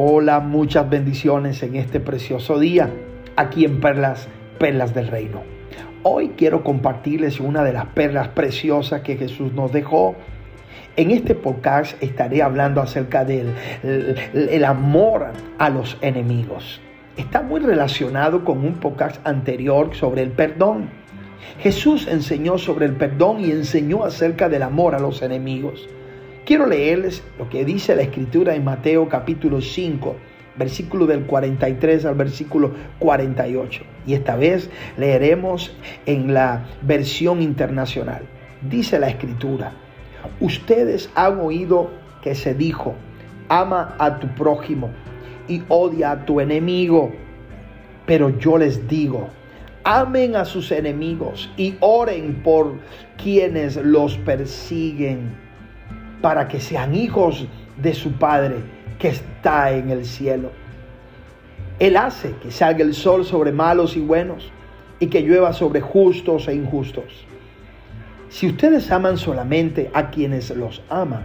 Hola, muchas bendiciones en este precioso día, aquí en Perlas, Perlas del Reino. Hoy quiero compartirles una de las perlas preciosas que Jesús nos dejó. En este podcast estaré hablando acerca del el, amor a los enemigos. Está muy relacionado con un podcast anterior sobre el perdón. Jesús enseñó sobre el perdón y enseñó acerca del amor a los enemigos. Quiero leerles lo que dice la escritura en Mateo capítulo 5, versículo del 43 al versículo 48. Y esta vez leeremos en la versión internacional. Dice la escritura, ustedes han oído que se dijo, ama a tu prójimo y odia a tu enemigo. Pero yo les digo, amen a sus enemigos y oren por quienes los persiguen para que sean hijos de su Padre que está en el cielo. Él hace que salga el sol sobre malos y buenos y que llueva sobre justos e injustos. Si ustedes aman solamente a quienes los aman,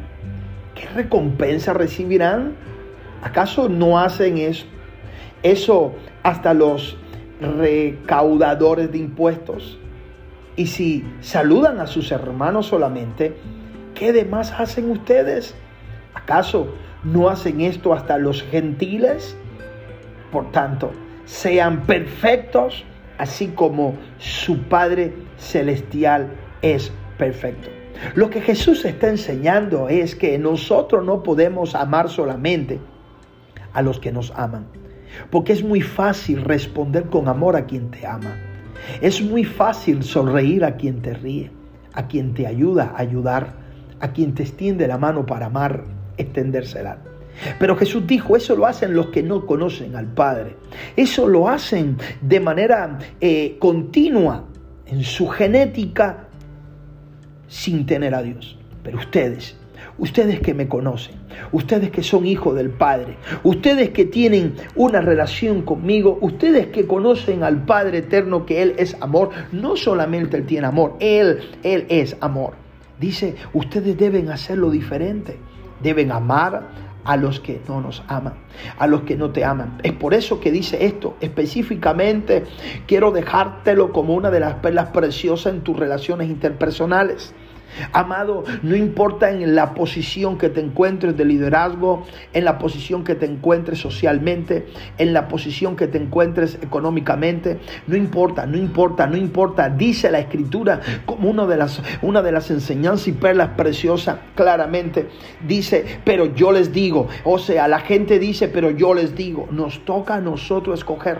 ¿qué recompensa recibirán? ¿Acaso no hacen eso? Eso hasta los recaudadores de impuestos. Y si saludan a sus hermanos solamente, ¿qué demás hacen ustedes? ¿Acaso no hacen esto hasta los gentiles? Por tanto, sean perfectos, así como su Padre Celestial es perfecto. Lo que Jesús está enseñando es que nosotros no podemos amar solamente a los que nos aman, porque es muy fácil responder con amor a quien te ama. Es muy fácil sonreír a quien te ríe, a quien te ayuda a ayudar, a quien te extiende la mano para amar, extendérsela. Pero Jesús dijo, eso lo hacen los que no conocen al Padre. Eso lo hacen de manera eh, continua en su genética sin tener a Dios. Pero ustedes, ustedes que me conocen, ustedes que son hijos del Padre, ustedes que tienen una relación conmigo, ustedes que conocen al Padre eterno que Él es amor, no solamente Él tiene amor, Él, Él es amor. Dice, ustedes deben hacerlo diferente. Deben amar a los que no nos aman, a los que no te aman. Es por eso que dice esto. Específicamente quiero dejártelo como una de las perlas preciosas en tus relaciones interpersonales. Amado, no importa en la posición que te encuentres de liderazgo, en la posición que te encuentres socialmente, en la posición que te encuentres económicamente, no importa, no importa, no importa. Dice la escritura como una de las, una de las enseñanzas y perlas preciosas, claramente. Dice, pero yo les digo, o sea, la gente dice, pero yo les digo, nos toca a nosotros escoger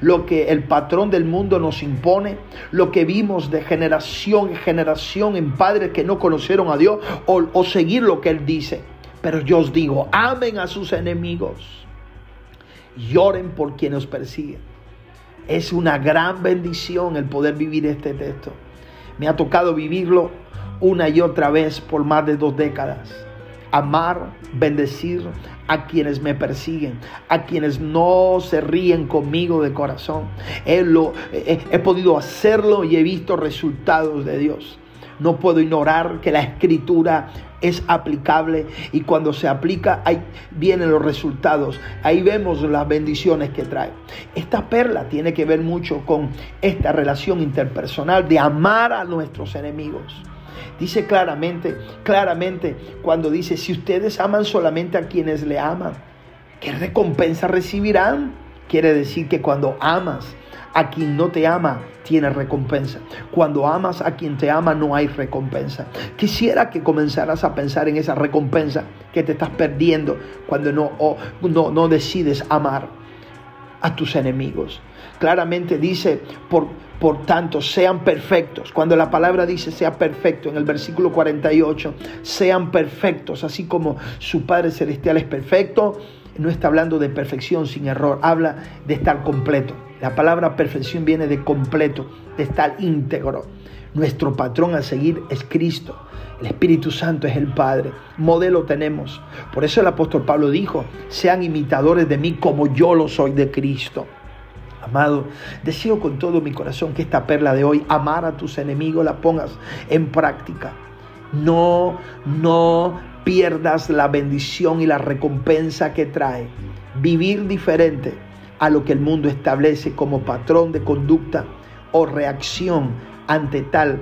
lo que el patrón del mundo nos impone, lo que vimos de generación en generación en padres que no conocieron a Dios o, seguir lo que Él dice. Pero yo os digo, amen a sus enemigos, lloren por quienes os persiguen. Es una gran bendición el poder vivir este texto. Me ha tocado vivirlo una y otra vez por más de dos décadas amar, bendecir a quienes me persiguen, a quienes no se ríen conmigo de corazón. He, podido hacerlo y he visto resultados de Dios. No puedo ignorar que la escritura es aplicable y cuando se aplica ahí vienen los resultados. Ahí vemos las bendiciones que trae. Esta perla tiene que ver mucho con esta relación interpersonal de amar a nuestros enemigos. Dice claramente, claramente, cuando dice, si ustedes aman solamente a quienes le aman, ¿qué recompensa recibirán? Quiere decir que cuando amas a quien no te ama, tiene recompensa. Cuando amas a quien te ama, no hay recompensa. Quisiera que comenzaras a pensar en esa recompensa que te estás perdiendo cuando no, no, no decides amar a tus enemigos. Claramente dice, por, por tanto, sean perfectos. Cuando la palabra dice sea perfecto, en el versículo 48, sean perfectos, así como su Padre Celestial es perfecto, no está hablando de perfección sin error, habla de estar completo. La palabra perfección viene de completo, de estar íntegro. Nuestro patrón a seguir es Cristo. El Espíritu Santo es el Padre. Modelo tenemos. Por eso el apóstol Pablo dijo, sean imitadores de mí como yo lo soy de Cristo. Amado, deseo con todo mi corazón que esta perla de hoy, amar a tus enemigos, la pongas en práctica. No, no pierdas la bendición y la recompensa que trae. Vivir diferente a lo que el mundo establece como patrón de conducta o reacción ante tal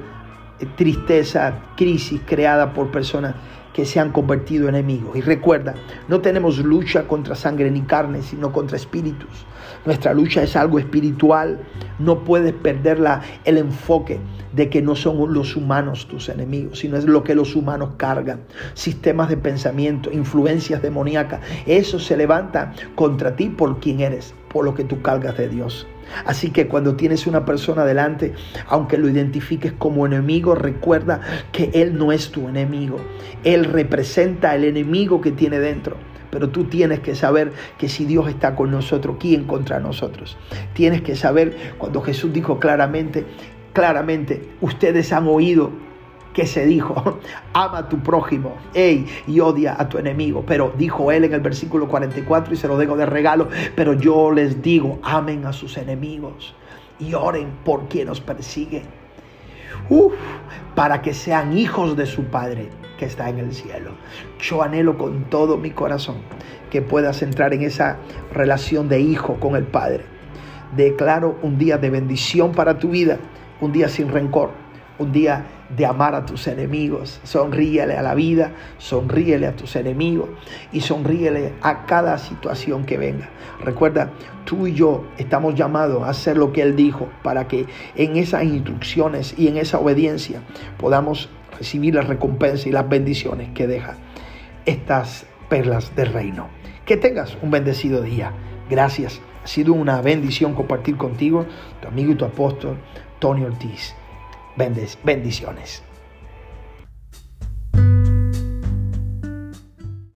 eh, tristeza, crisis creada por personas que se han convertido en enemigos. Y recuerda, no tenemos lucha contra sangre ni carne, sino contra espíritus. Nuestra lucha es algo espiritual. No puedes perder el enfoque de que no son los humanos tus enemigos, sino es lo que los humanos cargan. Sistemas de pensamiento, influencias demoníacas. Eso se levanta contra ti por quien eres, por lo que tú cargas de Dios. Así que cuando tienes una persona delante, aunque lo identifiques como enemigo, recuerda que Él no es tu enemigo. Él representa el enemigo que tiene dentro. Pero tú tienes que saber que si Dios está con nosotros, ¿quién contra nosotros? Tienes que saber cuando Jesús dijo claramente, claramente, ustedes han oído que se dijo, ama a tu prójimo y odia a tu enemigo. Pero dijo él en el versículo 44 y se lo dejo de regalo, pero yo les digo, amen a sus enemigos y oren por quien os persigue. Uf, para que sean hijos de su Padre que está en el cielo. Yo anhelo con todo mi corazón que puedas entrar en esa relación de hijo con el Padre. Declaro un día de bendición para tu vida, un día sin rencor, un día de amar a tus enemigos. Sonríele a la vida, sonríele a tus enemigos y sonríele a cada situación que venga. Recuerda, tú y yo estamos llamados a hacer lo que Él dijo para que en esas instrucciones y en esa obediencia podamos recibir la recompensa y las bendiciones que deja estas perlas del reino. Que tengas un bendecido día. Gracias. Ha sido una bendición compartir contigo, tu amigo y tu apóstol, Tony Ortiz bendiciones.